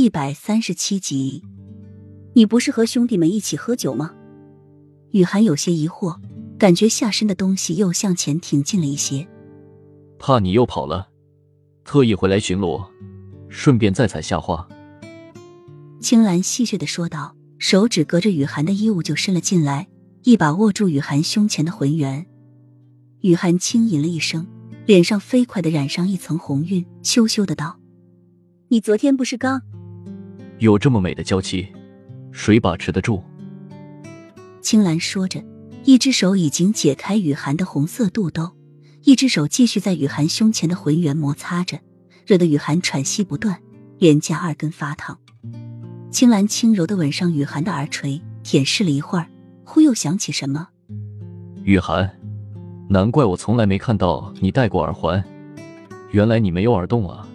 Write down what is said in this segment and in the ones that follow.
第一百三十七集，你不是和兄弟们一起喝酒吗？雨涵有些疑惑，感觉下身的东西又向前挺进了一些。怕你又跑了，特意回来巡逻，顺便再采下花。青兰戏谑的说道，手指隔着雨涵的衣物就伸了进来，一把握住雨涵胸前的浑圆。雨涵轻吟了一声，脸上飞快的染上一层红晕，羞羞的道：“你昨天不是刚……有这么美的娇妻，谁把持得住？”青兰说着，一只手已经解开雨涵的红色肚兜，一只手继续在雨涵胸前的浑圆摩擦着，惹得雨涵喘息不断，脸颊二根发烫。青兰轻柔的吻上雨涵的耳垂，舔舐了一会儿，忽又想起什么。雨涵，难怪我从来没看到你戴过耳环，原来你没有耳洞啊！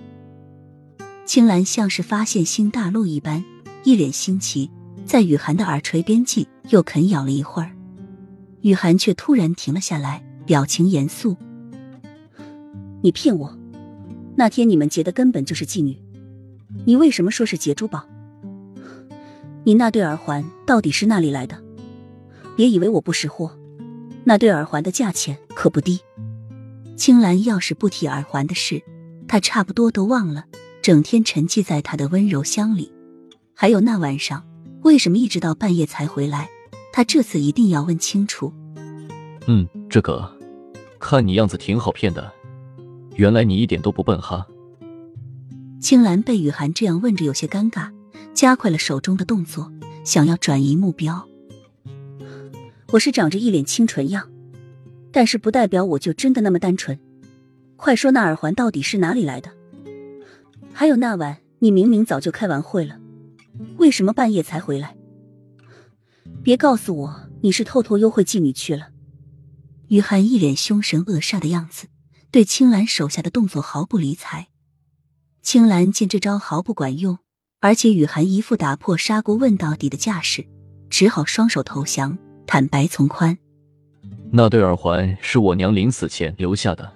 青兰像是发现新大陆一般，一脸新奇。在雨涵的耳垂边际又啃咬了一会儿，雨涵却突然停了下来，表情严肃：“你骗我！那天你们结的根本就是妓女，你为什么说是结珠宝？你那对耳环到底是哪里来的？别以为我不识货，那对耳环的价钱可不低。”青兰要是不提耳环的事，他差不多都忘了，整天沉寂在他的温柔乡里，还有那晚上。为什么一直到半夜才回来？他这次一定要问清楚。嗯，这个，看你样子挺好骗的，原来你一点都不笨哈。青兰被雨涵这样问着，有些尴尬，加快了手中的动作，想要转移目标。我是长着一脸清纯样，但是不代表我就真的那么单纯。快说，那耳环到底是哪里来的？还有那晚，你明明早就开完会了。为什么半夜才回来？别告诉我你是偷偷幽会妓女去了。雨涵一脸凶神恶煞的样子，对青兰手下的动作毫不理睬。青兰见这招毫不管用，而且雨涵一副打破砂锅问到底的架势，只好双手投降，坦白从宽。那对耳环是我娘临死前留下的。